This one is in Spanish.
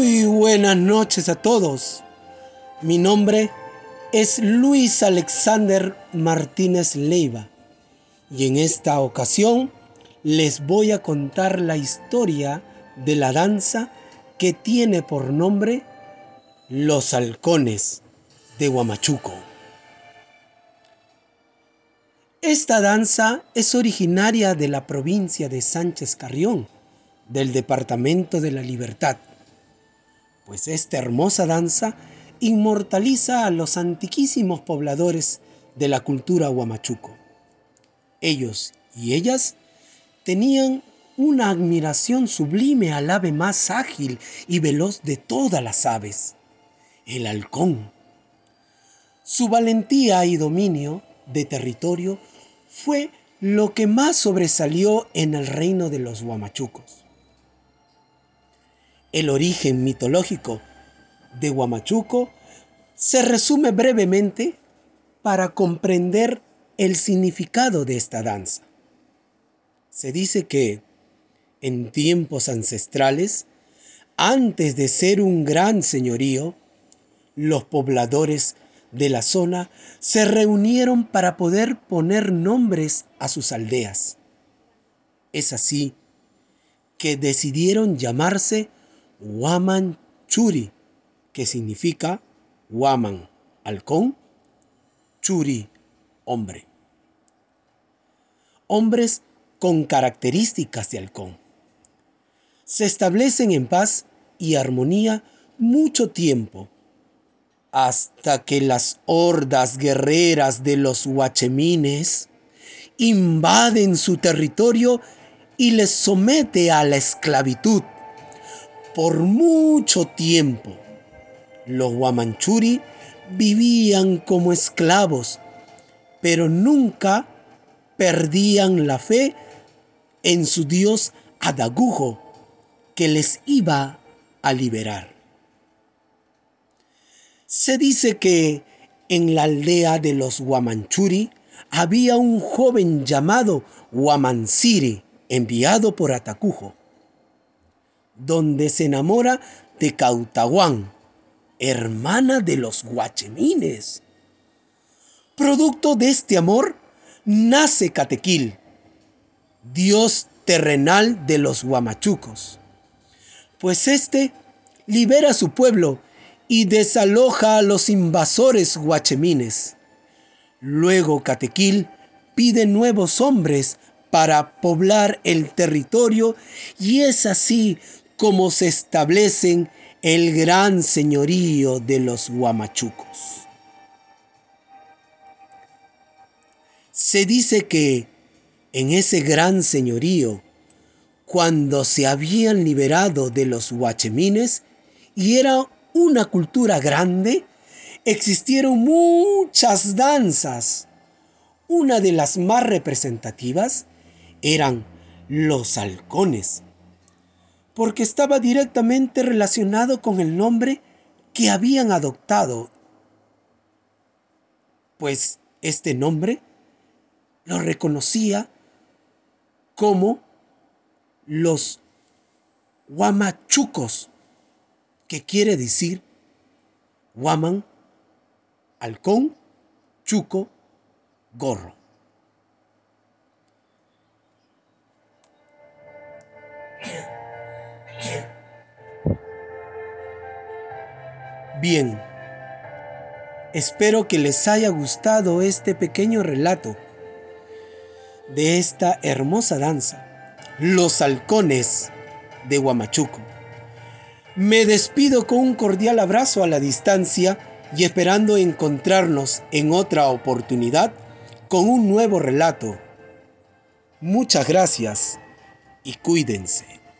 Muy buenas noches a todos. Mi nombre es Luis Alexander Martínez Leiva y en esta ocasión les voy a contar la historia de la danza que tiene por nombre Los Halcones de Huamachuco. Esta danza es originaria de la provincia de Sánchez Carrión, del Departamento de la Libertad pues esta hermosa danza inmortaliza a los antiquísimos pobladores de la cultura huamachuco. Ellos y ellas tenían una admiración sublime al ave más ágil y veloz de todas las aves, el halcón. Su valentía y dominio de territorio fue lo que más sobresalió en el reino de los huamachucos. El origen mitológico de Huamachuco se resume brevemente para comprender el significado de esta danza. Se dice que en tiempos ancestrales, antes de ser un gran señorío, los pobladores de la zona se reunieron para poder poner nombres a sus aldeas. Es así que decidieron llamarse Waman Churi, que significa Waman, halcón, Churi, hombre. Hombres con características de halcón. Se establecen en paz y armonía mucho tiempo, hasta que las hordas guerreras de los huachemines invaden su territorio y les somete a la esclavitud por mucho tiempo. Los Guamanchuri vivían como esclavos, pero nunca perdían la fe en su dios Adagujo, que les iba a liberar. Se dice que en la aldea de los Guamanchuri había un joven llamado Guamansiri, enviado por Atacujo donde se enamora de Cautaguán, hermana de los guachemines. Producto de este amor nace Catequil, dios terrenal de los guamachucos, pues éste libera a su pueblo y desaloja a los invasores guachemines. Luego Catequil pide nuevos hombres para poblar el territorio y es así como se establecen el gran señorío de los huamachucos. Se dice que en ese gran señorío, cuando se habían liberado de los huachemines y era una cultura grande, existieron muchas danzas. Una de las más representativas eran los halcones porque estaba directamente relacionado con el nombre que habían adoptado, pues este nombre lo reconocía como los Huamachucos, que quiere decir Huaman, halcón, chuco, gorro. Bien, espero que les haya gustado este pequeño relato de esta hermosa danza, Los Halcones de Huamachuco. Me despido con un cordial abrazo a la distancia y esperando encontrarnos en otra oportunidad con un nuevo relato. Muchas gracias y cuídense.